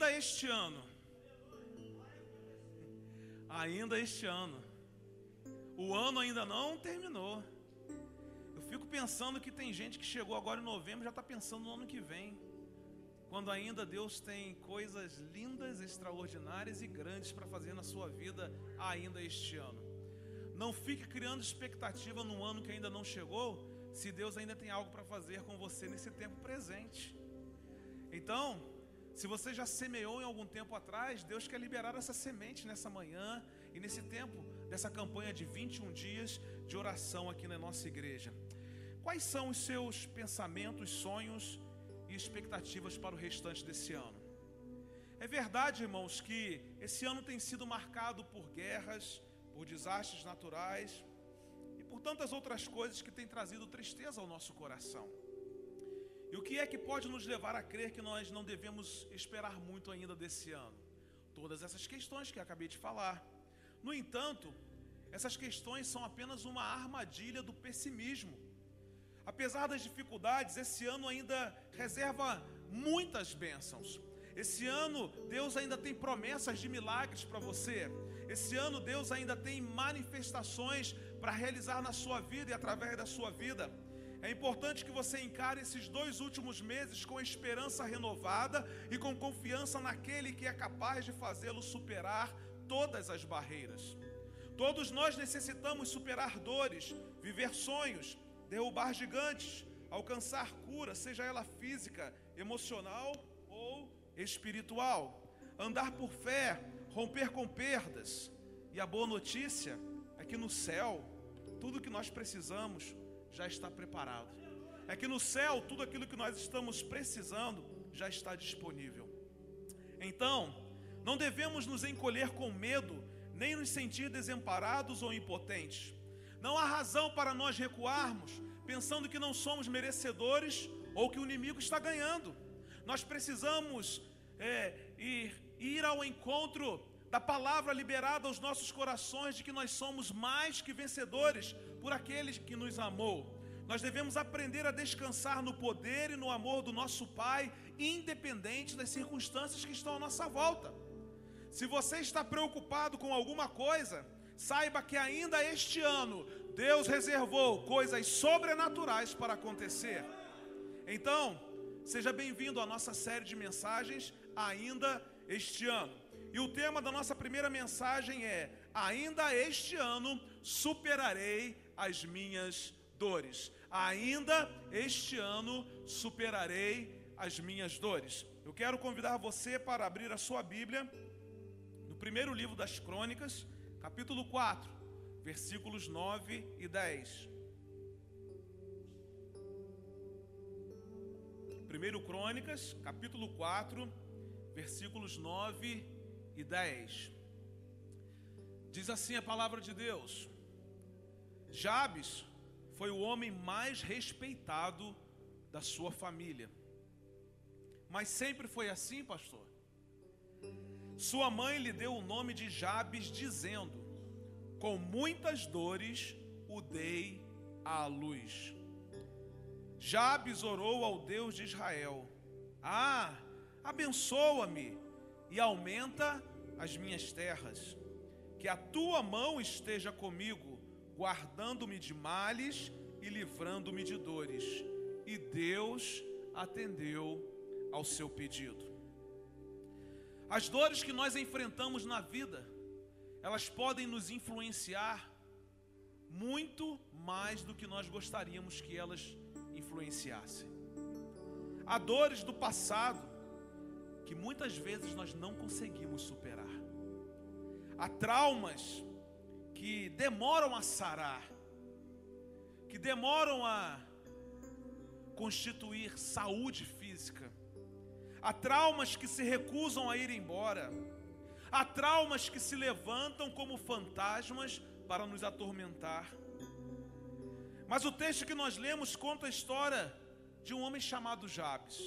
ainda este ano, ainda este ano, o ano ainda não terminou. Eu fico pensando que tem gente que chegou agora em novembro já está pensando no ano que vem. Quando ainda Deus tem coisas lindas, extraordinárias e grandes para fazer na sua vida ainda este ano. Não fique criando expectativa no ano que ainda não chegou, se Deus ainda tem algo para fazer com você nesse tempo presente. Então, se você já semeou em algum tempo atrás, Deus quer liberar essa semente nessa manhã e nesse tempo dessa campanha de 21 dias de oração aqui na nossa igreja. Quais são os seus pensamentos, sonhos e expectativas para o restante desse ano? É verdade, irmãos, que esse ano tem sido marcado por guerras, por desastres naturais e por tantas outras coisas que têm trazido tristeza ao nosso coração. E o que é que pode nos levar a crer que nós não devemos esperar muito ainda desse ano? Todas essas questões que acabei de falar. No entanto, essas questões são apenas uma armadilha do pessimismo. Apesar das dificuldades, esse ano ainda reserva muitas bênçãos. Esse ano, Deus ainda tem promessas de milagres para você. Esse ano, Deus ainda tem manifestações para realizar na sua vida e através da sua vida. É importante que você encare esses dois últimos meses com esperança renovada e com confiança naquele que é capaz de fazê-lo superar todas as barreiras. Todos nós necessitamos superar dores, viver sonhos, derrubar gigantes, alcançar cura, seja ela física, emocional ou espiritual. Andar por fé, romper com perdas. E a boa notícia é que no céu, tudo que nós precisamos já está preparado. É que no céu, tudo aquilo que nós estamos precisando já está disponível. Então, não devemos nos encolher com medo, nem nos sentir desamparados ou impotentes. Não há razão para nós recuarmos, pensando que não somos merecedores ou que o inimigo está ganhando. Nós precisamos é, ir, ir ao encontro da palavra liberada aos nossos corações de que nós somos mais que vencedores por aqueles que nos amou. Nós devemos aprender a descansar no poder e no amor do nosso Pai, independente das circunstâncias que estão à nossa volta. Se você está preocupado com alguma coisa, saiba que ainda este ano Deus reservou coisas sobrenaturais para acontecer. Então, seja bem-vindo à nossa série de mensagens ainda este ano. E o tema da nossa primeira mensagem é: Ainda este ano superarei as minhas dores. Ainda este ano superarei as minhas dores. Eu quero convidar você para abrir a sua Bíblia primeiro livro das Crônicas, capítulo 4, versículos 9 e 10. Primeiro Crônicas, capítulo 4, versículos 9 e 10. Diz assim a palavra de Deus: Jabes foi o homem mais respeitado da sua família. Mas sempre foi assim, pastor? Sua mãe lhe deu o nome de Jabes, dizendo: Com muitas dores o dei à luz. Jabes orou ao Deus de Israel: Ah, abençoa-me e aumenta as minhas terras. Que a tua mão esteja comigo, guardando-me de males e livrando-me de dores. E Deus atendeu ao seu pedido. As dores que nós enfrentamos na vida, elas podem nos influenciar muito mais do que nós gostaríamos que elas influenciassem. Há dores do passado que muitas vezes nós não conseguimos superar. Há traumas que demoram a sarar, que demoram a constituir saúde física Há traumas que se recusam a ir embora. Há traumas que se levantam como fantasmas para nos atormentar. Mas o texto que nós lemos conta a história de um homem chamado Jabes.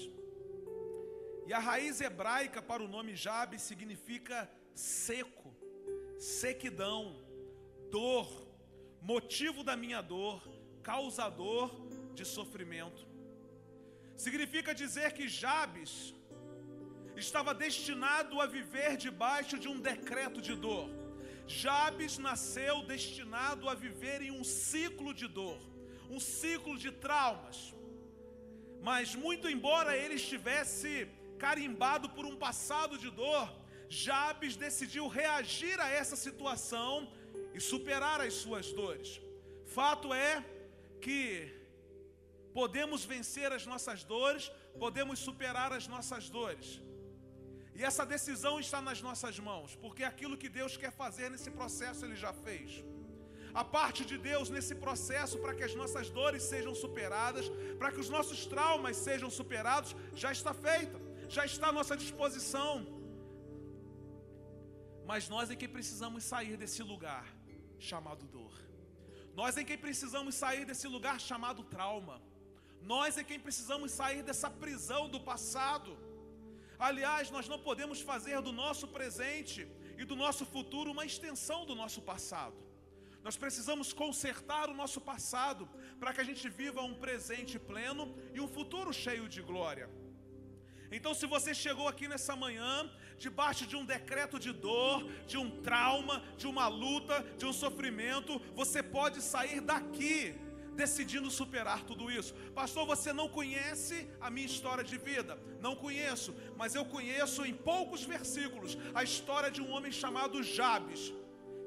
E a raiz hebraica para o nome Jabes significa seco, sequidão, dor, motivo da minha dor, causador de sofrimento. Significa dizer que Jabes estava destinado a viver debaixo de um decreto de dor. Jabes nasceu destinado a viver em um ciclo de dor, um ciclo de traumas. Mas, muito embora ele estivesse carimbado por um passado de dor, Jabes decidiu reagir a essa situação e superar as suas dores. Fato é que podemos vencer as nossas dores, podemos superar as nossas dores. E essa decisão está nas nossas mãos, porque aquilo que Deus quer fazer nesse processo, Ele já fez. A parte de Deus nesse processo para que as nossas dores sejam superadas, para que os nossos traumas sejam superados, já está feita, já está à nossa disposição. Mas nós é que precisamos sair desse lugar chamado dor. Nós é quem precisamos sair desse lugar chamado trauma. Nós é quem precisamos sair dessa prisão do passado. Aliás, nós não podemos fazer do nosso presente e do nosso futuro uma extensão do nosso passado. Nós precisamos consertar o nosso passado para que a gente viva um presente pleno e um futuro cheio de glória. Então, se você chegou aqui nessa manhã, debaixo de um decreto de dor, de um trauma, de uma luta, de um sofrimento, você pode sair daqui decidindo superar tudo isso. Pastor, você não conhece a minha história de vida? Não conheço, mas eu conheço em poucos versículos a história de um homem chamado Jabes,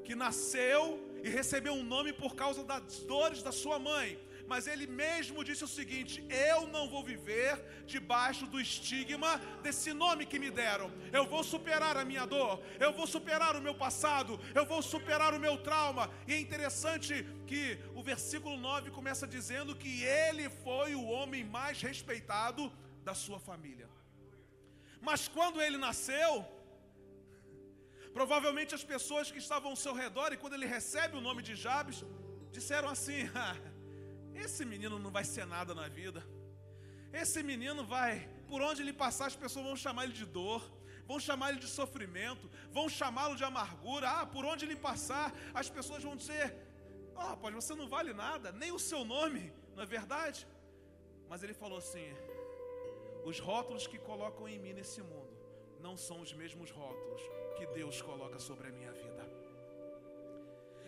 que nasceu e recebeu um nome por causa das dores da sua mãe mas ele mesmo disse o seguinte: Eu não vou viver debaixo do estigma desse nome que me deram. Eu vou superar a minha dor, eu vou superar o meu passado, eu vou superar o meu trauma. E é interessante que o versículo 9 começa dizendo que ele foi o homem mais respeitado da sua família. Mas quando ele nasceu, provavelmente as pessoas que estavam ao seu redor, e quando ele recebe o nome de Jabes, disseram assim: esse menino não vai ser nada na vida. Esse menino vai, por onde ele passar, as pessoas vão chamar ele de dor, vão chamar ele de sofrimento, vão chamá-lo de amargura. Ah, por onde ele passar, as pessoas vão dizer: Oh, rapaz, você não vale nada, nem o seu nome, não é verdade? Mas ele falou assim: Os rótulos que colocam em mim nesse mundo não são os mesmos rótulos que Deus coloca sobre a minha vida.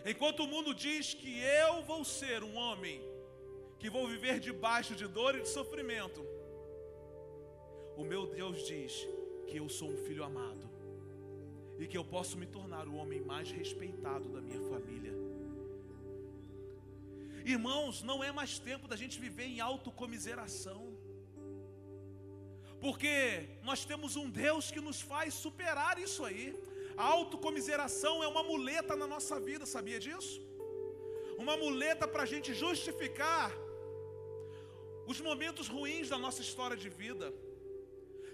Enquanto o mundo diz que eu vou ser um homem que vou viver debaixo de dor e de sofrimento. O meu Deus diz que eu sou um filho amado e que eu posso me tornar o homem mais respeitado da minha família. Irmãos, não é mais tempo da gente viver em autocomiseração. Porque nós temos um Deus que nos faz superar isso aí. A autocomiseração é uma muleta na nossa vida, sabia disso? Uma muleta para a gente justificar os momentos ruins da nossa história de vida,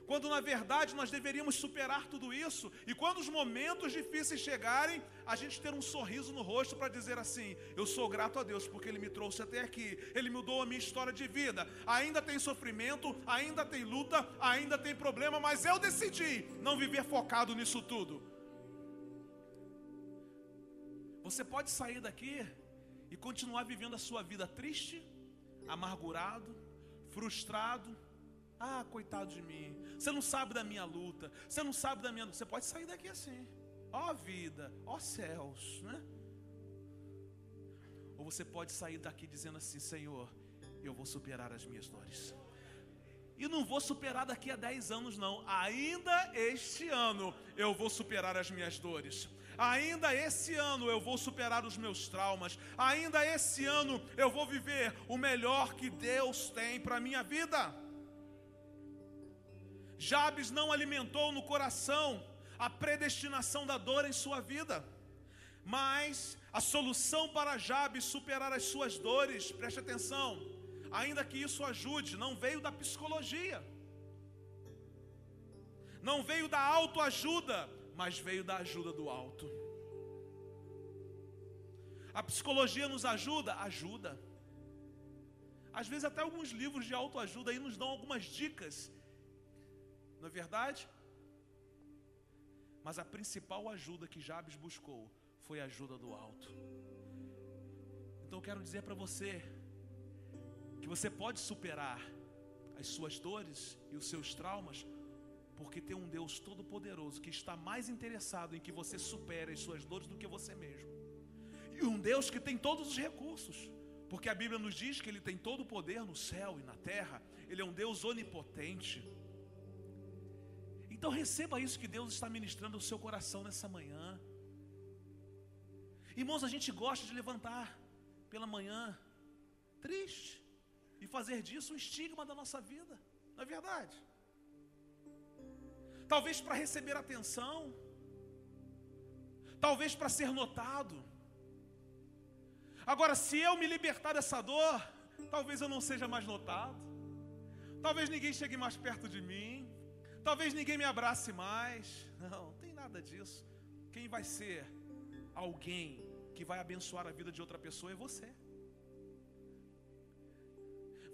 quando na verdade nós deveríamos superar tudo isso, e quando os momentos difíceis chegarem, a gente ter um sorriso no rosto para dizer assim: Eu sou grato a Deus porque Ele me trouxe até aqui, Ele mudou a minha história de vida. Ainda tem sofrimento, ainda tem luta, ainda tem problema, mas eu decidi não viver focado nisso tudo. Você pode sair daqui e continuar vivendo a sua vida triste, amargurado, frustrado. Ah, coitado de mim. Você não sabe da minha luta. Você não sabe da minha. Você pode sair daqui assim. Ó vida, ó céus, né? Ou você pode sair daqui dizendo assim: Senhor, eu vou superar as minhas dores. E não vou superar daqui a 10 anos, não. Ainda este ano eu vou superar as minhas dores. Ainda esse ano eu vou superar os meus traumas. Ainda esse ano eu vou viver o melhor que Deus tem para a minha vida. Jabes não alimentou no coração a predestinação da dor em sua vida, mas a solução para Jabes superar as suas dores, preste atenção, ainda que isso ajude, não veio da psicologia, não veio da autoajuda, mas veio da ajuda do alto. A psicologia nos ajuda? Ajuda. Às vezes até alguns livros de autoajuda aí nos dão algumas dicas. Não é verdade? Mas a principal ajuda que Jabes buscou foi a ajuda do alto. Então eu quero dizer para você que você pode superar as suas dores e os seus traumas Porque tem um Deus todo-poderoso que está mais interessado em que você supere as suas dores do que você mesmo. E um Deus que tem todos os recursos. Porque a Bíblia nos diz que Ele tem todo o poder no céu e na terra. Ele é um Deus onipotente. Então receba isso que Deus está ministrando no seu coração nessa manhã. Irmãos, a gente gosta de levantar pela manhã triste e fazer disso um estigma da nossa vida, não é verdade? Talvez para receber atenção, talvez para ser notado. Agora, se eu me libertar dessa dor, talvez eu não seja mais notado, talvez ninguém chegue mais perto de mim, talvez ninguém me abrace mais. Não, não tem nada disso. Quem vai ser alguém que vai abençoar a vida de outra pessoa é você.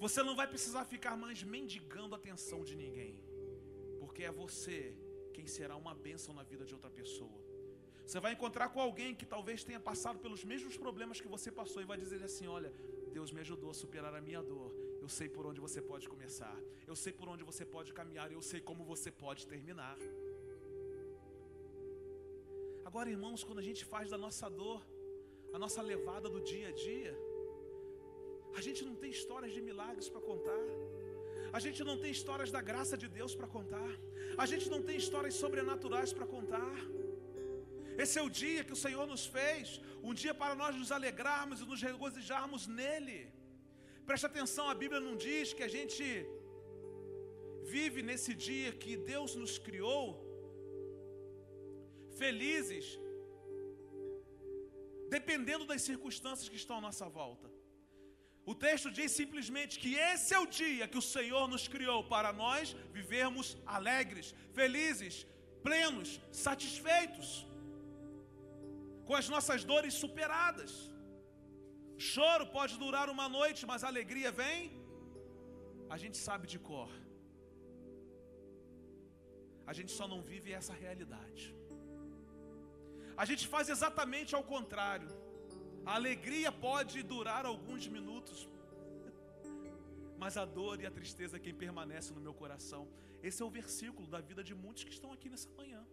Você não vai precisar ficar mais mendigando a atenção de ninguém, porque é você quem será uma bênção na vida de outra pessoa. Você vai encontrar com alguém que talvez tenha passado pelos mesmos problemas que você passou e vai dizer assim: Olha, Deus me ajudou a superar a minha dor. Eu sei por onde você pode começar. Eu sei por onde você pode caminhar. Eu sei como você pode terminar. Agora, irmãos, quando a gente faz da nossa dor a nossa levada do dia a dia, a gente não tem histórias de milagres para contar. A gente não tem histórias da graça de Deus para contar. A gente não tem histórias sobrenaturais para contar. Esse é o dia que o Senhor nos fez, um dia para nós nos alegrarmos e nos regozijarmos nele. Preste atenção, a Bíblia não diz que a gente vive nesse dia que Deus nos criou felizes, dependendo das circunstâncias que estão à nossa volta. O texto diz simplesmente que esse é o dia que o Senhor nos criou para nós vivermos alegres, felizes, plenos, satisfeitos, com as nossas dores superadas. Choro pode durar uma noite, mas a alegria vem, a gente sabe de cor. A gente só não vive essa realidade. A gente faz exatamente ao contrário. A alegria pode durar alguns minutos, mas a dor e a tristeza é quem permanece no meu coração. Esse é o versículo da vida de muitos que estão aqui nessa manhã.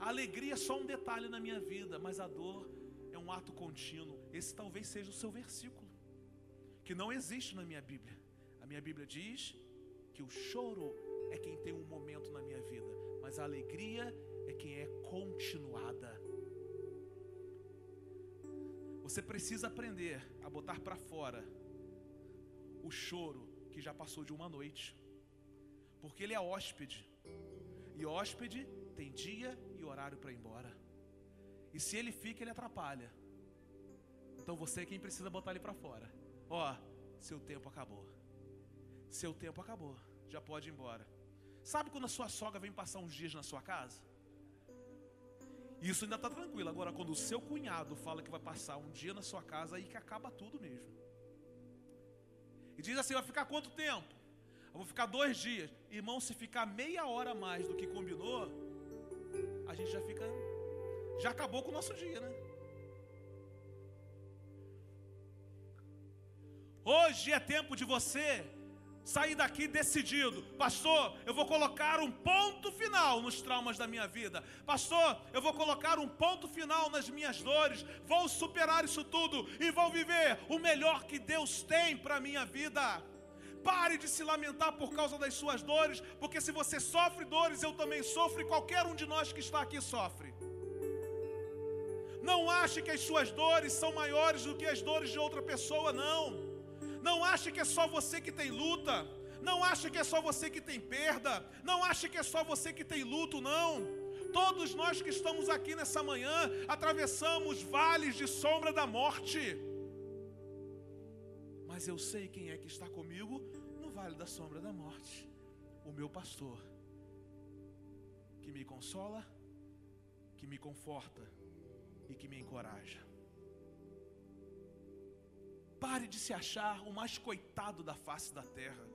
A alegria é só um detalhe na minha vida, mas a dor é um ato contínuo. Esse talvez seja o seu versículo, que não existe na minha Bíblia. A minha Bíblia diz que o choro é quem tem um momento na minha vida, mas a alegria é quem é continuada. Você precisa aprender a botar para fora o choro que já passou de uma noite. Porque ele é hóspede. E hóspede tem dia e horário para ir embora. E se ele fica, ele atrapalha. Então você é quem precisa botar ele para fora. Ó, seu tempo acabou. Seu tempo acabou. Já pode ir embora. Sabe quando a sua sogra vem passar uns dias na sua casa? Isso ainda está tranquilo. Agora, quando o seu cunhado fala que vai passar um dia na sua casa, aí que acaba tudo mesmo. E diz assim: vai ficar quanto tempo? Eu vou ficar dois dias. Irmão, se ficar meia hora mais do que combinou, a gente já fica. Já acabou com o nosso dia, né? Hoje é tempo de você sair daqui decidido, pastor, eu vou colocar um ponto final nos traumas da minha vida, pastor, eu vou colocar um ponto final nas minhas dores, vou superar isso tudo e vou viver o melhor que Deus tem para a minha vida. Pare de se lamentar por causa das suas dores, porque se você sofre dores, eu também sofro e qualquer um de nós que está aqui sofre. Não ache que as suas dores são maiores do que as dores de outra pessoa, não. Não ache que é só você que tem luta. Não ache que é só você que tem perda. Não ache que é só você que tem luto, não. Todos nós que estamos aqui nessa manhã atravessamos vales de sombra da morte. Mas eu sei quem é que está comigo no vale da sombra da morte. O meu pastor, que me consola, que me conforta e que me encoraja. Pare de se achar o mais coitado da face da terra.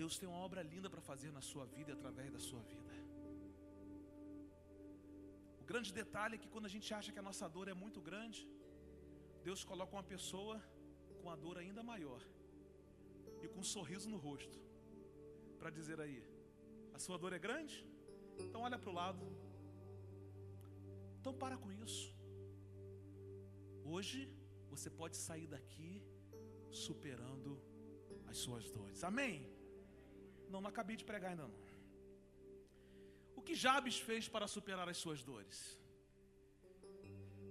Deus tem uma obra linda para fazer na sua vida e através da sua vida. O grande detalhe é que quando a gente acha que a nossa dor é muito grande, Deus coloca uma pessoa com a dor ainda maior e com um sorriso no rosto para dizer aí: a sua dor é grande? Então olha para o lado. Então para com isso. Hoje você pode sair daqui superando as suas dores. Amém? Não, não acabei de pregar ainda não. O que Jabes fez para superar as suas dores?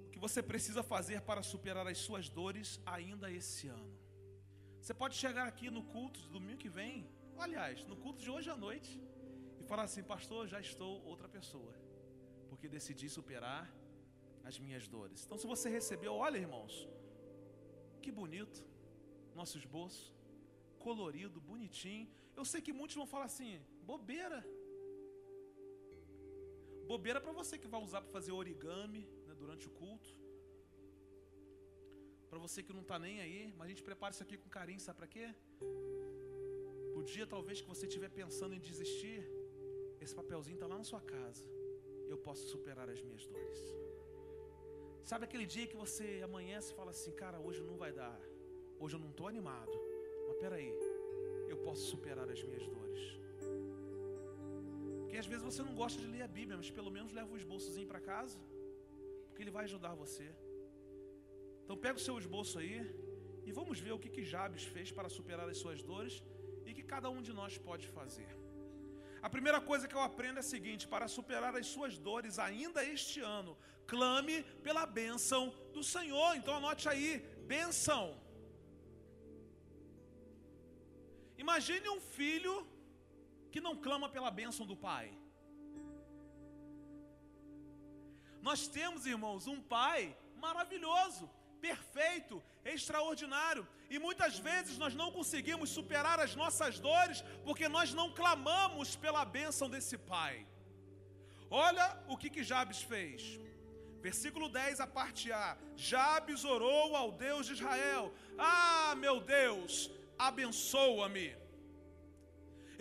O que você precisa fazer para superar as suas dores ainda esse ano? Você pode chegar aqui no culto de domingo que vem, aliás, no culto de hoje à noite, e falar assim: Pastor, já estou outra pessoa, porque decidi superar as minhas dores. Então, se você recebeu, olha, irmãos, que bonito, nosso esboço, colorido, bonitinho. Eu sei que muitos vão falar assim: bobeira. Bobeira para você que vai usar para fazer origami né, durante o culto. Para você que não está nem aí, mas a gente prepara isso aqui com carinho, sabe para quê? O dia talvez que você estiver pensando em desistir, esse papelzinho está lá na sua casa. Eu posso superar as minhas dores. Sabe aquele dia que você amanhece e fala assim, cara, hoje não vai dar. Hoje eu não estou animado. Mas peraí, eu posso superar as minhas dores. Porque às vezes você não gosta de ler a Bíblia, mas pelo menos leva o esboçozinho para casa, porque ele vai ajudar você. Então pega o seu esboço aí e vamos ver o que, que Jabes fez para superar as suas dores e que cada um de nós pode fazer. A primeira coisa que eu aprendo é a seguinte: para superar as suas dores ainda este ano, clame pela bênção do Senhor. Então anote aí: bênção. Imagine um filho que não clama pela bênção do pai. Nós temos, irmãos, um pai maravilhoso, perfeito, extraordinário, e muitas vezes nós não conseguimos superar as nossas dores porque nós não clamamos pela bênção desse pai. Olha o que, que Jabes fez. Versículo 10, a parte A. Jabes orou ao Deus de Israel: Ah, meu Deus, abençoa-me.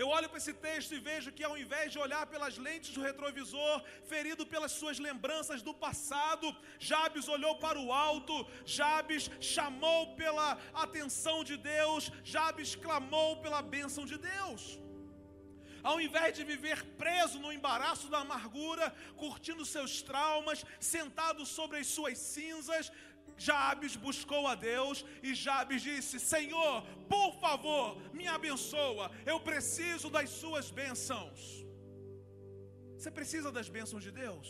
Eu olho para esse texto e vejo que ao invés de olhar pelas lentes do retrovisor, ferido pelas suas lembranças do passado, Jabes olhou para o alto, Jabes chamou pela atenção de Deus, Jabes clamou pela bênção de Deus. Ao invés de viver preso no embaraço da amargura, curtindo seus traumas, sentado sobre as suas cinzas, Jabes buscou a Deus e Jabes disse: Senhor, por favor, me abençoa, eu preciso das suas bênçãos. Você precisa das bênçãos de Deus?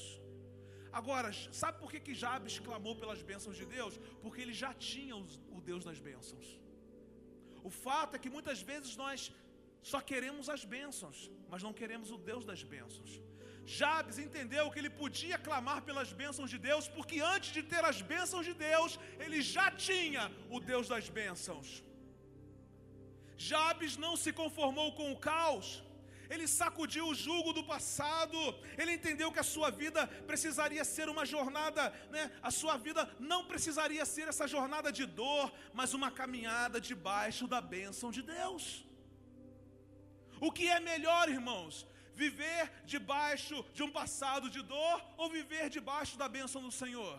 Agora, sabe por que, que Jabes clamou pelas bênçãos de Deus? Porque ele já tinha o Deus das bênçãos. O fato é que muitas vezes nós só queremos as bênçãos, mas não queremos o Deus das bênçãos. Jabes entendeu que ele podia clamar pelas bênçãos de Deus, porque antes de ter as bênçãos de Deus, ele já tinha o Deus das bênçãos. Jabes não se conformou com o caos, ele sacudiu o jugo do passado, ele entendeu que a sua vida precisaria ser uma jornada, né? a sua vida não precisaria ser essa jornada de dor, mas uma caminhada debaixo da bênção de Deus. O que é melhor, irmãos? Viver debaixo de um passado de dor ou viver debaixo da bênção do Senhor?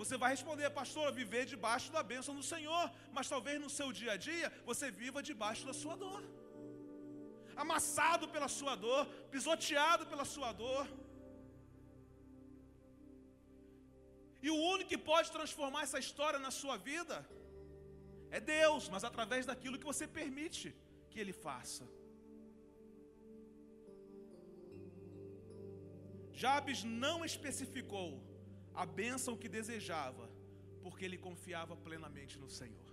Você vai responder, pastor, viver debaixo da bênção do Senhor, mas talvez no seu dia a dia você viva debaixo da sua dor, amassado pela sua dor, pisoteado pela sua dor. E o único que pode transformar essa história na sua vida é Deus, mas através daquilo que você permite que Ele faça. Jabes não especificou a bênção que desejava, porque ele confiava plenamente no Senhor.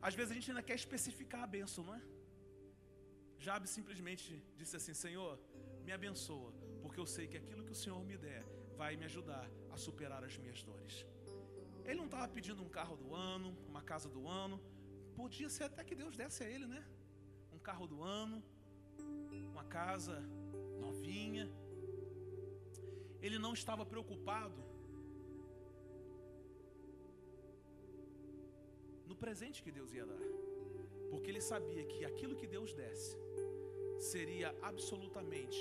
Às vezes a gente ainda quer especificar a bênção, não é? Jabes simplesmente disse assim: Senhor, me abençoa, porque eu sei que aquilo que o Senhor me der vai me ajudar a superar as minhas dores. Ele não estava pedindo um carro do ano, uma casa do ano, podia ser até que Deus desse a ele, né? Um carro do ano, uma casa novinha, ele não estava preocupado no presente que Deus ia dar, porque ele sabia que aquilo que Deus desse seria absolutamente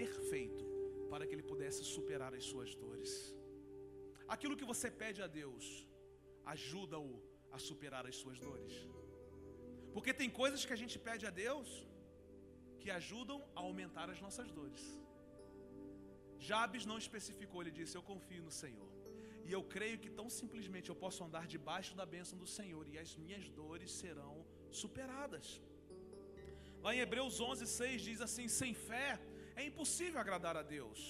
perfeito para que ele pudesse superar as suas dores. Aquilo que você pede a Deus ajuda-o a superar as suas dores. Porque tem coisas que a gente pede a Deus que ajudam a aumentar as nossas dores. Jabes não especificou, ele disse: Eu confio no Senhor. E eu creio que tão simplesmente eu posso andar debaixo da bênção do Senhor e as minhas dores serão superadas. Lá em Hebreus 11, 6 diz assim: Sem fé é impossível agradar a Deus.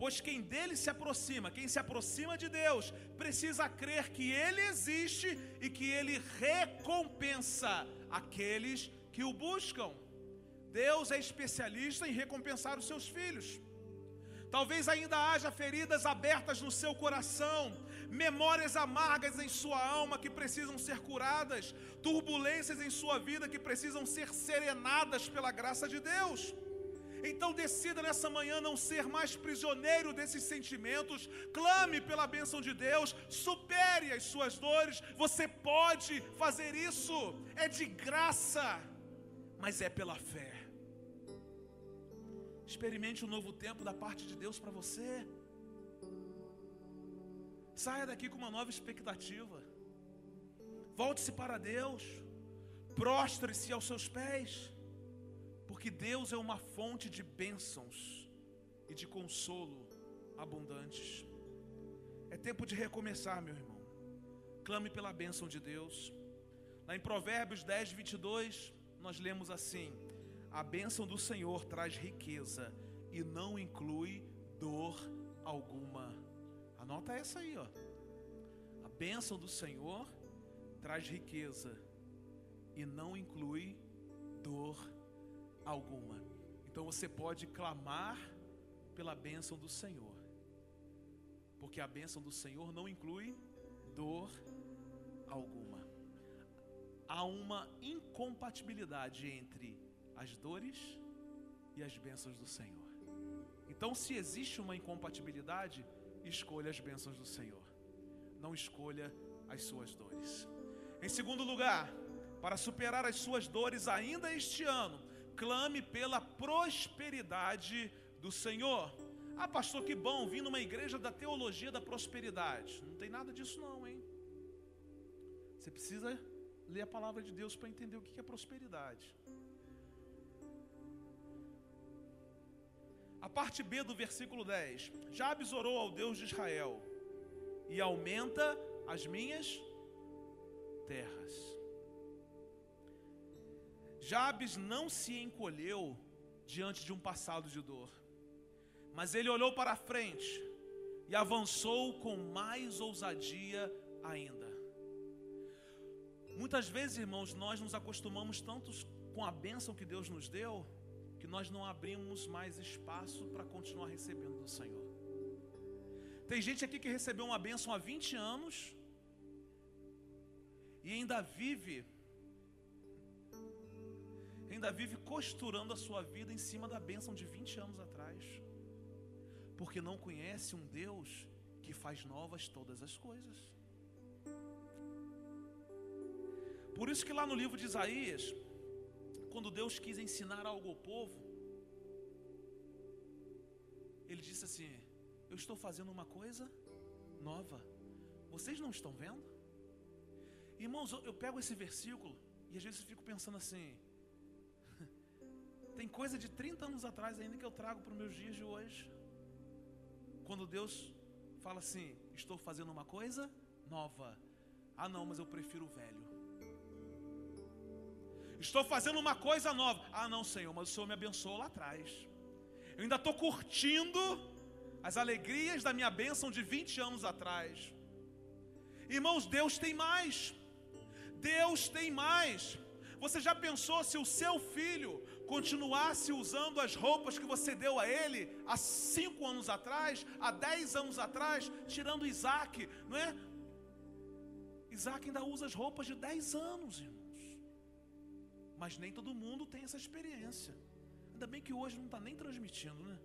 Pois quem dele se aproxima, quem se aproxima de Deus, precisa crer que ele existe e que ele recompensa aqueles que o buscam. Deus é especialista em recompensar os seus filhos. Talvez ainda haja feridas abertas no seu coração, memórias amargas em sua alma que precisam ser curadas, turbulências em sua vida que precisam ser serenadas pela graça de Deus. Então decida nessa manhã não ser mais prisioneiro desses sentimentos, clame pela bênção de Deus, supere as suas dores. Você pode fazer isso, é de graça, mas é pela fé. Experimente um novo tempo da parte de Deus para você. Saia daqui com uma nova expectativa. Volte-se para Deus. Prostre-se aos seus pés. Porque Deus é uma fonte de bênçãos e de consolo abundantes. É tempo de recomeçar, meu irmão. Clame pela bênção de Deus. Lá em Provérbios 10, 22, nós lemos assim: A bênção do Senhor traz riqueza e não inclui dor alguma. Anota essa aí, ó. A bênção do Senhor traz riqueza e não inclui dor alguma. Então você pode clamar pela bênção do Senhor, porque a bênção do Senhor não inclui dor alguma. Há uma incompatibilidade entre as dores e as bênçãos do Senhor. Então, se existe uma incompatibilidade, escolha as bênçãos do Senhor, não escolha as suas dores. Em segundo lugar, para superar as suas dores ainda este ano, clame pela prosperidade do Senhor. Ah, pastor, que bom, vim numa igreja da teologia da prosperidade. Não tem nada disso, não, hein? Você precisa ler a palavra de Deus para entender o que é prosperidade. A parte B do versículo 10: Jabes orou ao Deus de Israel e aumenta as minhas terras. Jabes não se encolheu diante de um passado de dor, mas ele olhou para frente e avançou com mais ousadia ainda. Muitas vezes, irmãos, nós nos acostumamos tanto com a bênção que Deus nos deu, que nós não abrimos mais espaço para continuar recebendo do Senhor. Tem gente aqui que recebeu uma bênção há 20 anos e ainda vive ainda vive costurando a sua vida em cima da bênção de 20 anos atrás. Porque não conhece um Deus que faz novas todas as coisas. Por isso que lá no livro de Isaías, quando Deus quis ensinar algo ao povo, ele disse assim: Eu estou fazendo uma coisa nova. Vocês não estão vendo? Irmãos, eu, eu pego esse versículo e às vezes fico pensando assim: tem coisa de 30 anos atrás ainda que eu trago para os meus dias de hoje. Quando Deus fala assim: Estou fazendo uma coisa nova. Ah, não, mas eu prefiro o velho. Estou fazendo uma coisa nova. Ah, não, Senhor, mas o Senhor me abençoou lá atrás. Eu ainda estou curtindo as alegrias da minha bênção de 20 anos atrás. Irmãos, Deus tem mais. Deus tem mais. Você já pensou se o seu filho continuasse usando as roupas que você deu a ele há cinco anos atrás, há dez anos atrás, tirando Isaac, não é? Isaac ainda usa as roupas de dez anos, irmãos. Mas nem todo mundo tem essa experiência. Ainda bem que hoje não está nem transmitindo, né?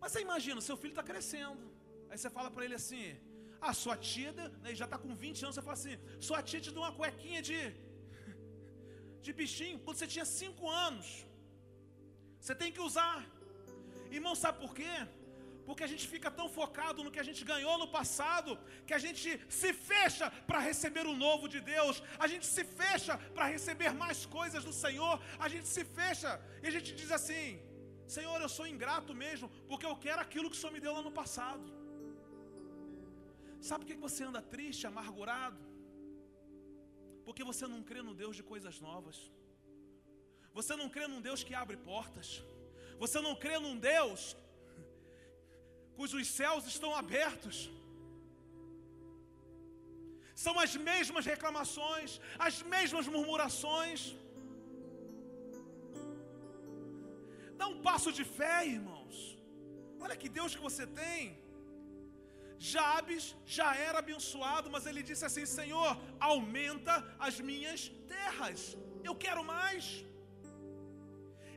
Mas você imagina, seu filho está crescendo. Aí você fala para ele assim: Ah, sua tia, né, já está com 20 anos, você fala assim: Sua tia te deu uma cuequinha de de bichinho quando você tinha cinco anos. Você tem que usar. Irmão, sabe por quê? Porque a gente fica tão focado no que a gente ganhou no passado, que a gente se fecha para receber o novo de Deus, a gente se fecha para receber mais coisas do Senhor, a gente se fecha e a gente diz assim: Senhor, eu sou ingrato mesmo, porque eu quero aquilo que o Senhor me deu lá no passado. Sabe por que você anda triste, amargurado? Porque você não crê no Deus de coisas novas. Você não crê num Deus que abre portas. Você não crê num Deus cujos céus estão abertos. São as mesmas reclamações, as mesmas murmurações. Dá um passo de fé, irmãos. Olha que Deus que você tem. Jabes já era abençoado, mas ele disse assim: Senhor, aumenta as minhas terras. Eu quero mais.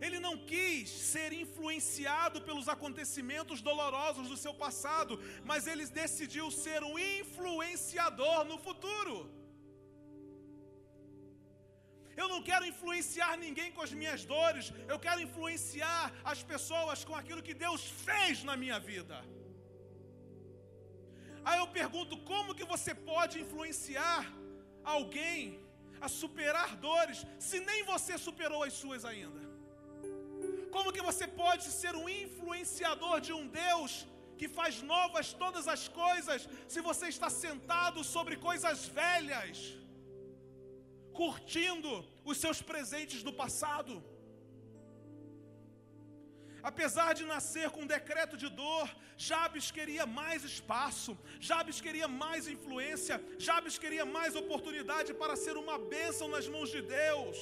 Ele não quis ser influenciado pelos acontecimentos dolorosos do seu passado, mas ele decidiu ser um influenciador no futuro. Eu não quero influenciar ninguém com as minhas dores, eu quero influenciar as pessoas com aquilo que Deus fez na minha vida. Aí eu pergunto: como que você pode influenciar alguém a superar dores se nem você superou as suas ainda? Como que você pode ser um influenciador de um Deus que faz novas todas as coisas se você está sentado sobre coisas velhas, curtindo os seus presentes do passado? Apesar de nascer com um decreto de dor, Jabes queria mais espaço, Jabes queria mais influência, Jabes queria mais oportunidade para ser uma bênção nas mãos de Deus.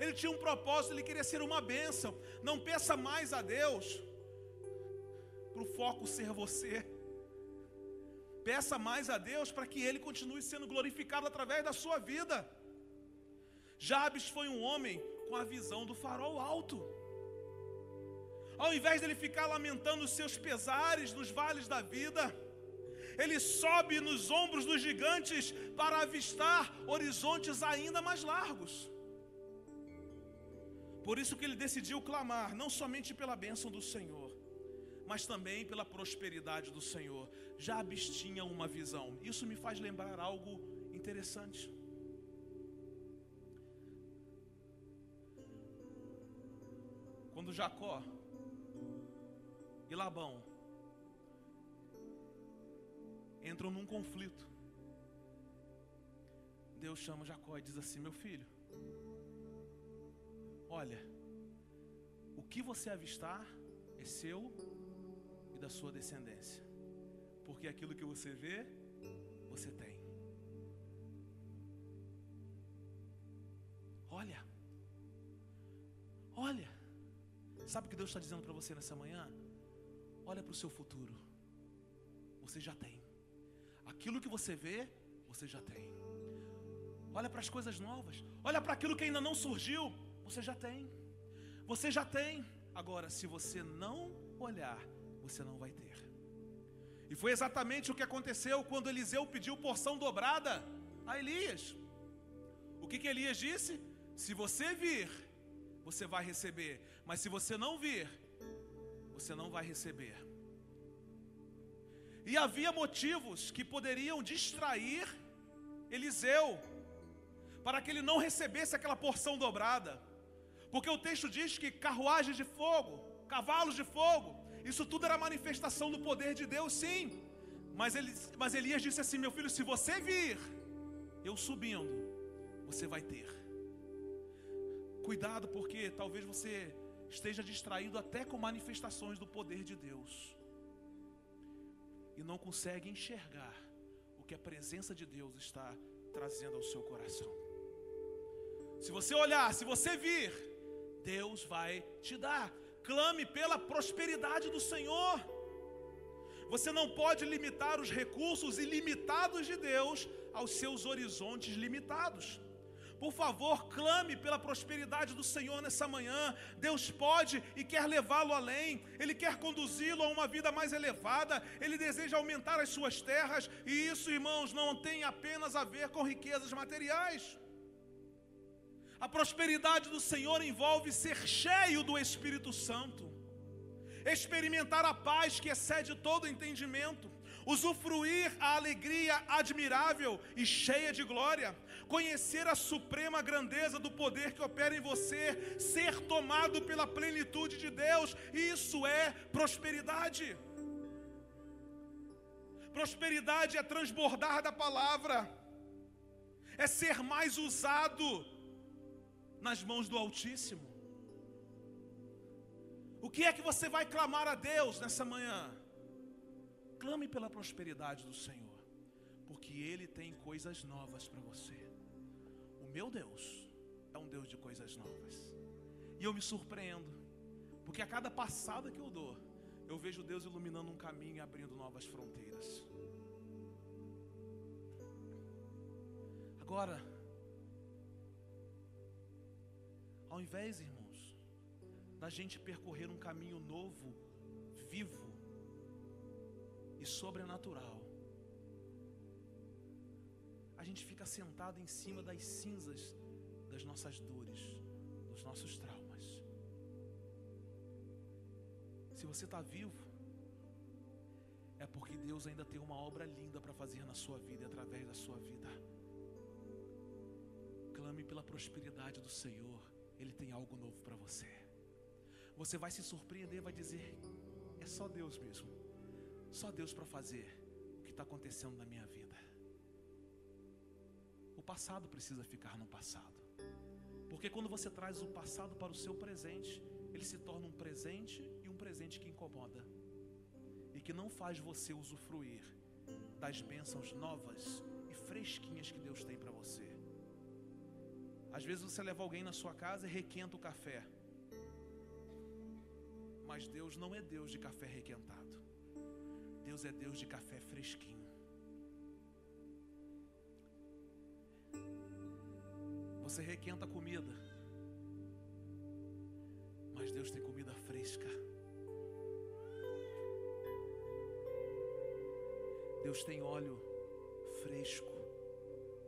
Ele tinha um propósito, ele queria ser uma bênção. Não peça mais a Deus para o foco ser você. Peça mais a Deus para que Ele continue sendo glorificado através da sua vida. Jabes foi um homem com a visão do farol alto. Ao invés dele ficar lamentando os seus pesares nos vales da vida, ele sobe nos ombros dos gigantes para avistar horizontes ainda mais largos. Por isso que ele decidiu clamar, não somente pela bênção do Senhor, mas também pela prosperidade do Senhor. Jabes tinha uma visão. Isso me faz lembrar algo interessante. Quando Jacó e Labão entram num conflito, Deus chama Jacó e diz assim: Meu filho, Olha, o que você avistar é seu e da sua descendência, porque aquilo que você vê, você tem. Olha, olha, sabe o que Deus está dizendo para você nessa manhã? Olha para o seu futuro, você já tem. Aquilo que você vê, você já tem. Olha para as coisas novas, olha para aquilo que ainda não surgiu, você já tem. Você já tem. Agora, se você não olhar, você não vai ter. E foi exatamente o que aconteceu quando Eliseu pediu porção dobrada a Elias. O que, que Elias disse? Se você vir, você vai receber. Mas se você não vir, você não vai receber. E havia motivos que poderiam distrair Eliseu, para que ele não recebesse aquela porção dobrada. Porque o texto diz que carruagens de fogo, cavalos de fogo, isso tudo era manifestação do poder de Deus, sim. Mas, ele, mas Elias disse assim: Meu filho, se você vir, eu subindo, você vai ter. Cuidado, porque talvez você esteja distraído até com manifestações do poder de Deus e não consegue enxergar o que a presença de Deus está trazendo ao seu coração. Se você olhar, se você vir, Deus vai te dar. Clame pela prosperidade do Senhor. Você não pode limitar os recursos ilimitados de Deus aos seus horizontes limitados. Por favor, clame pela prosperidade do Senhor nessa manhã. Deus pode e quer levá-lo além. Ele quer conduzi-lo a uma vida mais elevada. Ele deseja aumentar as suas terras. E isso, irmãos, não tem apenas a ver com riquezas materiais. A prosperidade do Senhor envolve ser cheio do Espírito Santo. experimentar a paz que excede todo entendimento, usufruir a alegria admirável e cheia de glória, conhecer a suprema grandeza do poder que opera em você, ser tomado pela plenitude de Deus, isso é prosperidade. Prosperidade é transbordar da palavra, é ser mais usado nas mãos do Altíssimo. O que é que você vai clamar a Deus nessa manhã? Clame pela prosperidade do Senhor, porque Ele tem coisas novas para você. O meu Deus é um Deus de coisas novas, e eu me surpreendo, porque a cada passada que eu dou, eu vejo Deus iluminando um caminho e abrindo novas fronteiras. Agora, ao invés, irmãos, da gente percorrer um caminho novo, vivo e sobrenatural, a gente fica sentado em cima das cinzas das nossas dores, dos nossos traumas. Se você está vivo, é porque Deus ainda tem uma obra linda para fazer na sua vida e através da sua vida. Clame pela prosperidade do Senhor, Ele tem algo novo para você. Você vai se surpreender, vai dizer: é só Deus mesmo, só Deus para fazer o que está acontecendo na minha vida. O passado precisa ficar no passado, porque quando você traz o passado para o seu presente, ele se torna um presente e um presente que incomoda e que não faz você usufruir das bênçãos novas e fresquinhas que Deus tem para você. Às vezes você leva alguém na sua casa e requenta o café. Mas Deus não é Deus de café requentado. Deus é Deus de café fresquinho. Você requenta a comida. Mas Deus tem comida fresca. Deus tem óleo fresco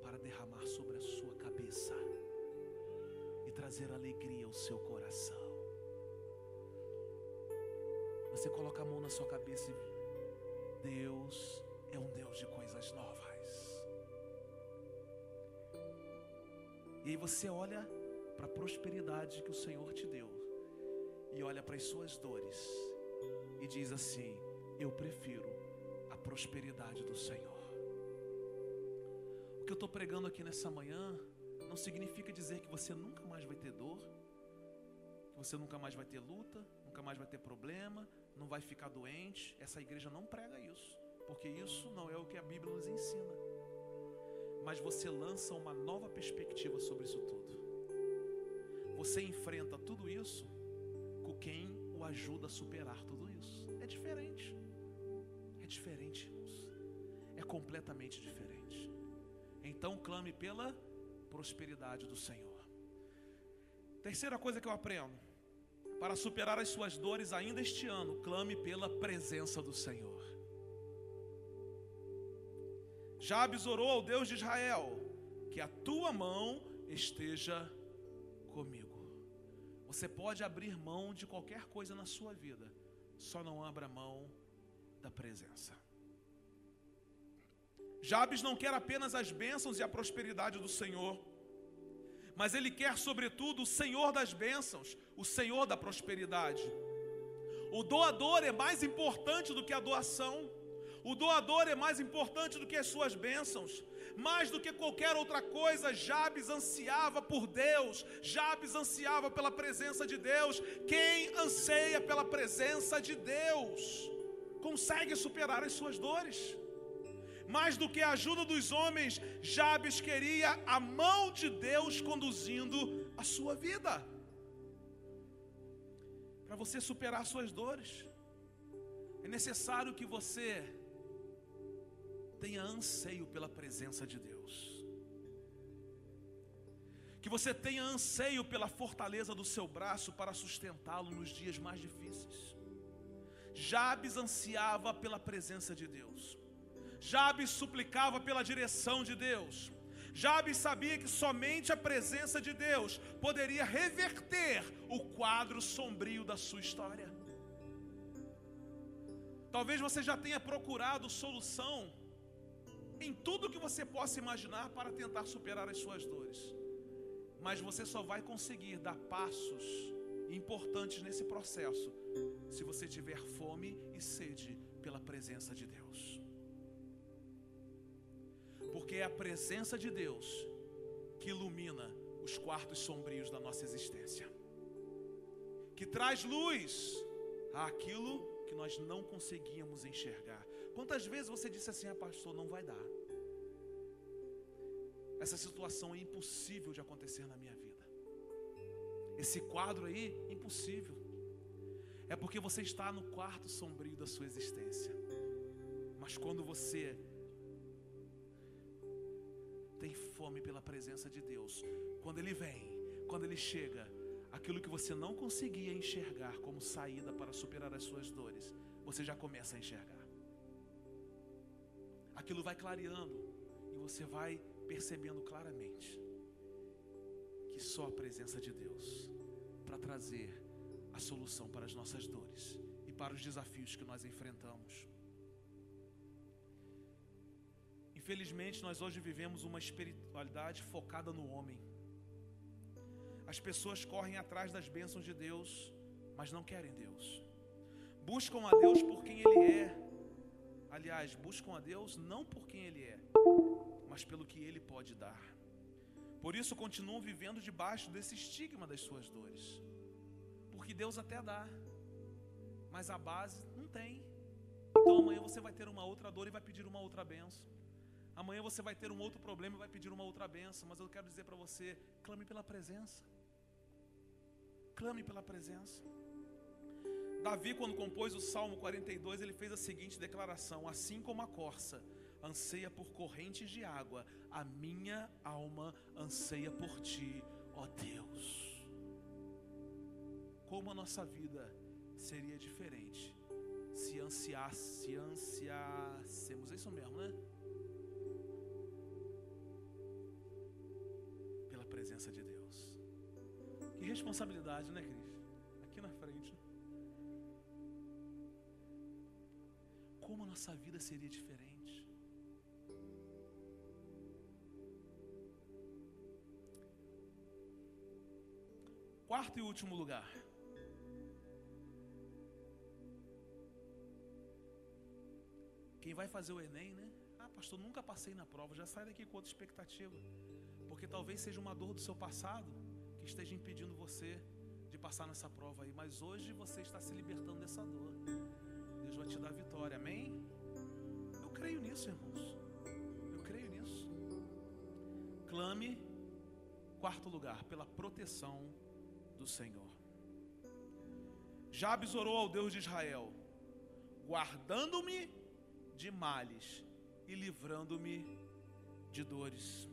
para derramar sobre a sua cabeça trazer alegria ao seu coração. Você coloca a mão na sua cabeça e Deus é um Deus de coisas novas. E aí você olha para a prosperidade que o Senhor te deu e olha para as suas dores e diz assim: Eu prefiro a prosperidade do Senhor. O que eu estou pregando aqui nessa manhã não significa dizer que você nunca mais vai ter dor, que você nunca mais vai ter luta, nunca mais vai ter problema, não vai ficar doente. Essa igreja não prega isso, porque isso não é o que a Bíblia nos ensina. Mas você lança uma nova perspectiva sobre isso tudo. Você enfrenta tudo isso com quem o ajuda a superar tudo isso. É diferente. É diferente. É completamente diferente. Então clame pela prosperidade do Senhor. Terceira coisa que eu aprendo: para superar as suas dores ainda este ano, clame pela presença do Senhor. Jabes orou ao Deus de Israel: que a tua mão esteja comigo. Você pode abrir mão de qualquer coisa na sua vida, só não abra mão da presença. Jabes não quer apenas as bênçãos e a prosperidade do Senhor, mas ele quer, sobretudo, o Senhor das bênçãos, o Senhor da prosperidade. O doador é mais importante do que a doação, o doador é mais importante do que as suas bênçãos. Mais do que qualquer outra coisa, Jabes ansiava por Deus, Jabes ansiava pela presença de Deus. Quem anseia pela presença de Deus, consegue superar as suas dores mais do que a ajuda dos homens, Jabes queria a mão de Deus conduzindo a sua vida. Para você superar suas dores, é necessário que você tenha anseio pela presença de Deus. Que você tenha anseio pela fortaleza do seu braço para sustentá-lo nos dias mais difíceis. Jabes ansiava pela presença de Deus. Jabes suplicava pela direção de Deus. Jabes sabia que somente a presença de Deus poderia reverter o quadro sombrio da sua história. Talvez você já tenha procurado solução em tudo que você possa imaginar para tentar superar as suas dores. Mas você só vai conseguir dar passos importantes nesse processo se você tiver fome e sede pela presença de Deus. Porque é a presença de Deus que ilumina os quartos sombrios da nossa existência, que traz luz àquilo que nós não conseguíamos enxergar. Quantas vezes você disse assim, ah, pastor, não vai dar. Essa situação é impossível de acontecer na minha vida. Esse quadro aí, impossível. É porque você está no quarto sombrio da sua existência. Mas quando você fome pela presença de Deus, quando Ele vem, quando Ele chega, aquilo que você não conseguia enxergar como saída para superar as suas dores, você já começa a enxergar. Aquilo vai clareando e você vai percebendo claramente que só a presença de Deus para trazer a solução para as nossas dores e para os desafios que nós enfrentamos. Infelizmente, nós hoje vivemos uma espiritualidade focada no homem. As pessoas correm atrás das bênçãos de Deus, mas não querem Deus. Buscam a Deus por quem Ele é. Aliás, buscam a Deus não por quem Ele é, mas pelo que Ele pode dar. Por isso continuam vivendo debaixo desse estigma das suas dores. Porque Deus até dá, mas a base não tem. Então amanhã você vai ter uma outra dor e vai pedir uma outra benção. Amanhã você vai ter um outro problema e vai pedir uma outra benção. Mas eu quero dizer para você: clame pela presença. Clame pela presença. Davi, quando compôs o Salmo 42, ele fez a seguinte declaração: Assim como a corça anseia por correntes de água, a minha alma anseia por ti, ó Deus. Como a nossa vida seria diferente se se ansiássemos, é isso mesmo, né? Responsabilidade, né, Cris? Aqui na frente. Como a nossa vida seria diferente? Quarto e último lugar. Quem vai fazer o Enem, né? Ah, pastor, nunca passei na prova. Já sai daqui com outra expectativa. Porque talvez seja uma dor do seu passado esteja impedindo você de passar nessa prova aí. Mas hoje você está se libertando dessa dor. Deus vai te dar vitória, amém? Eu creio nisso, irmãos. Eu creio nisso. Clame, quarto lugar, pela proteção do Senhor. Jabes orou ao Deus de Israel, guardando-me de males e livrando-me de dores.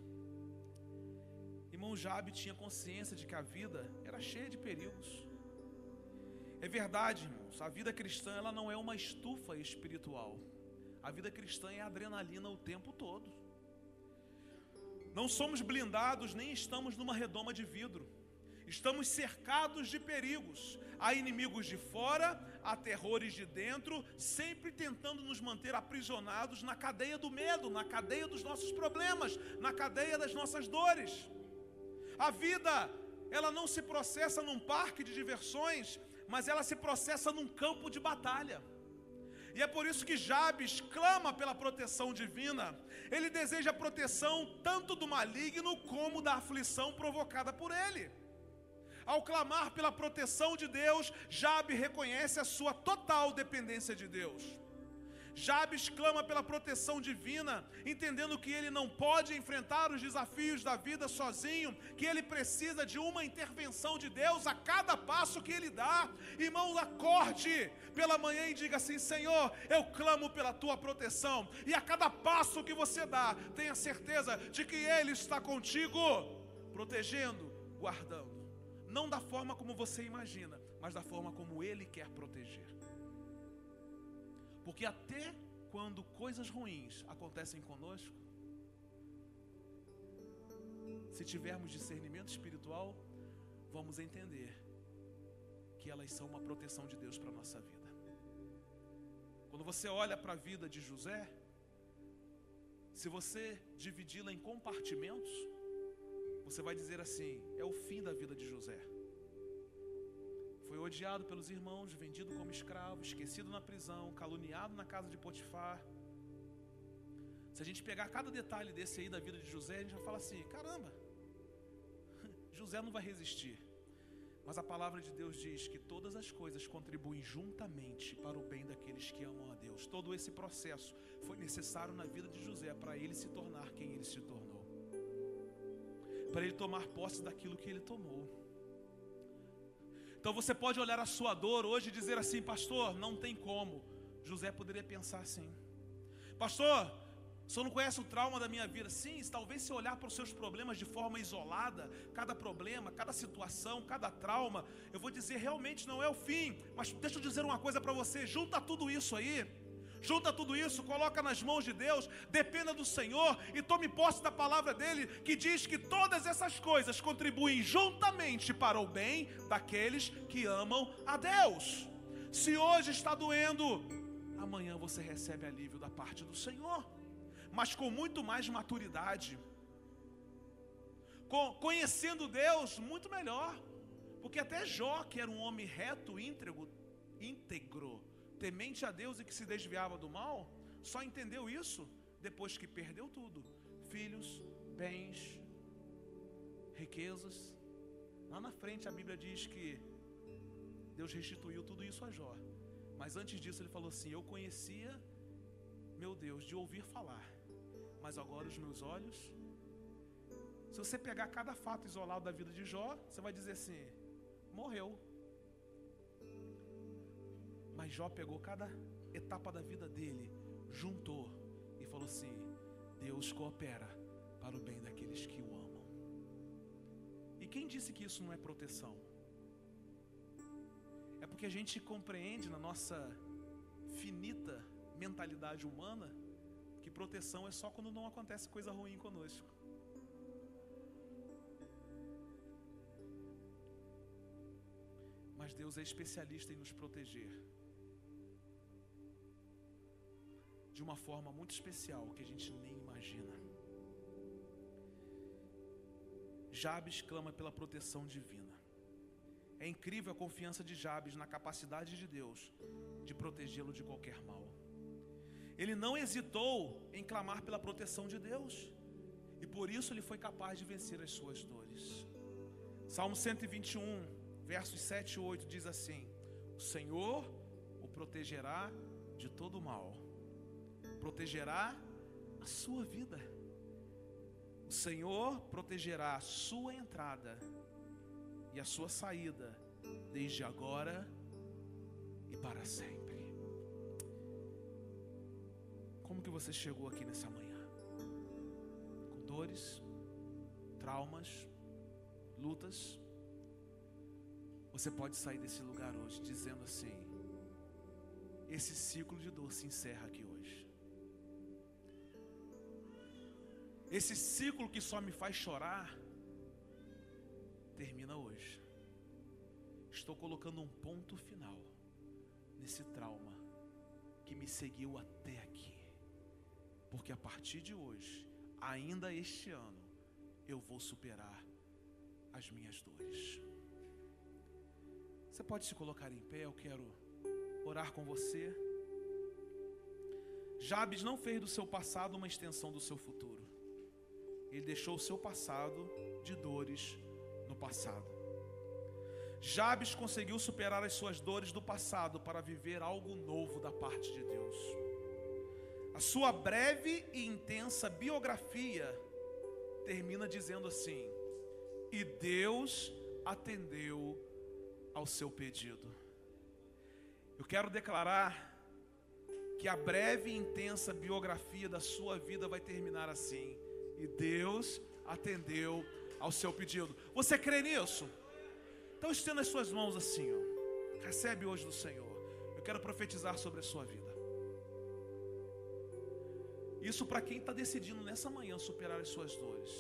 Irmão Jabe tinha consciência de que a vida era cheia de perigos. É verdade, irmãos, a vida cristã ela não é uma estufa espiritual. A vida cristã é adrenalina o tempo todo. Não somos blindados nem estamos numa redoma de vidro. Estamos cercados de perigos. Há inimigos de fora, há terrores de dentro, sempre tentando nos manter aprisionados na cadeia do medo, na cadeia dos nossos problemas, na cadeia das nossas dores. A vida, ela não se processa num parque de diversões, mas ela se processa num campo de batalha. E é por isso que Jabes clama pela proteção divina. Ele deseja proteção tanto do maligno como da aflição provocada por ele. Ao clamar pela proteção de Deus, Jabe reconhece a sua total dependência de Deus. Jabes clama pela proteção divina, entendendo que ele não pode enfrentar os desafios da vida sozinho, que ele precisa de uma intervenção de Deus a cada passo que ele dá. Irmão, acorde pela manhã e diga assim: Senhor, eu clamo pela tua proteção, e a cada passo que você dá, tenha certeza de que Ele está contigo, protegendo, guardando. Não da forma como você imagina, mas da forma como Ele quer proteger. Porque até quando coisas ruins acontecem conosco, se tivermos discernimento espiritual, vamos entender que elas são uma proteção de Deus para a nossa vida. Quando você olha para a vida de José, se você dividi-la em compartimentos, você vai dizer assim: é o fim da vida de José. Foi odiado pelos irmãos, vendido como escravo, esquecido na prisão, caluniado na casa de Potifar. Se a gente pegar cada detalhe desse aí da vida de José, a gente vai falar assim: caramba, José não vai resistir. Mas a palavra de Deus diz que todas as coisas contribuem juntamente para o bem daqueles que amam a Deus. Todo esse processo foi necessário na vida de José para ele se tornar quem ele se tornou. Para ele tomar posse daquilo que ele tomou. Então você pode olhar a sua dor hoje e dizer assim, pastor, não tem como. José poderia pensar assim, pastor, senhor não conhece o trauma da minha vida? Sim, talvez se olhar para os seus problemas de forma isolada, cada problema, cada situação, cada trauma, eu vou dizer realmente não é o fim. Mas deixa eu dizer uma coisa para você: junta tudo isso aí, junta tudo isso, coloca nas mãos de Deus, dependa do Senhor e tome posse da palavra dele, que diz que todas essas coisas contribuem juntamente para o bem daqueles que amam a Deus. Se hoje está doendo, amanhã você recebe alívio da parte do Senhor mas com muito mais maturidade. conhecendo Deus muito melhor. Porque até Jó, que era um homem reto, íntegro, íntegro, temente a Deus e que se desviava do mal, só entendeu isso depois que perdeu tudo: filhos, bens, riquezas. Lá na frente a Bíblia diz que Deus restituiu tudo isso a Jó. Mas antes disso ele falou assim: Eu conhecia, meu Deus, de ouvir falar mas agora os meus olhos. Se você pegar cada fato isolado da vida de Jó, você vai dizer assim: morreu. Mas Jó pegou cada etapa da vida dele, juntou e falou assim: Deus coopera para o bem daqueles que o amam. E quem disse que isso não é proteção? É porque a gente compreende na nossa finita mentalidade humana que proteção é só quando não acontece coisa ruim conosco. Mas Deus é especialista em nos proteger de uma forma muito especial que a gente nem imagina. Jabes clama pela proteção divina. É incrível a confiança de Jabes na capacidade de Deus de protegê-lo de qualquer mal. Ele não hesitou em clamar pela proteção de Deus. E por isso ele foi capaz de vencer as suas dores. Salmo 121, versos 7 e 8 diz assim: O Senhor o protegerá de todo mal, protegerá a sua vida. O Senhor protegerá a sua entrada e a sua saída, desde agora e para sempre. Como que você chegou aqui nessa manhã? Com dores, traumas, lutas? Você pode sair desse lugar hoje dizendo assim: esse ciclo de dor se encerra aqui hoje. Esse ciclo que só me faz chorar termina hoje. Estou colocando um ponto final nesse trauma que me seguiu até aqui. Porque a partir de hoje, ainda este ano, eu vou superar as minhas dores. Você pode se colocar em pé, eu quero orar com você. Jabes não fez do seu passado uma extensão do seu futuro. Ele deixou o seu passado de dores no passado. Jabes conseguiu superar as suas dores do passado para viver algo novo da parte de Deus. A sua breve e intensa biografia termina dizendo assim: E Deus atendeu ao seu pedido. Eu quero declarar que a breve e intensa biografia da sua vida vai terminar assim: E Deus atendeu ao seu pedido. Você crê nisso? Então estenda as suas mãos assim, ó. Recebe hoje do Senhor. Eu quero profetizar sobre a sua vida. Isso para quem está decidindo nessa manhã superar as suas dores.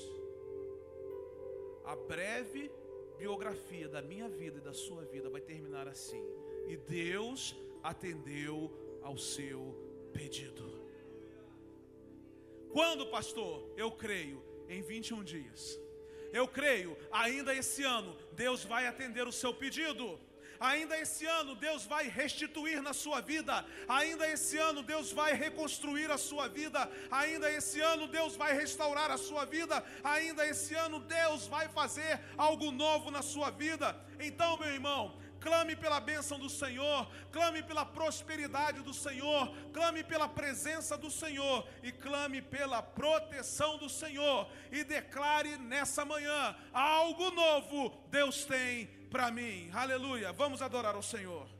A breve biografia da minha vida e da sua vida vai terminar assim. E Deus atendeu ao seu pedido. Quando, pastor? Eu creio em 21 dias. Eu creio, ainda esse ano, Deus vai atender o seu pedido. Ainda esse ano Deus vai restituir na sua vida. Ainda esse ano Deus vai reconstruir a sua vida. Ainda esse ano Deus vai restaurar a sua vida. Ainda esse ano Deus vai fazer algo novo na sua vida. Então, meu irmão, clame pela bênção do Senhor, clame pela prosperidade do Senhor, clame pela presença do Senhor e clame pela proteção do Senhor e declare nessa manhã algo novo Deus tem para mim. Aleluia. Vamos adorar ao Senhor.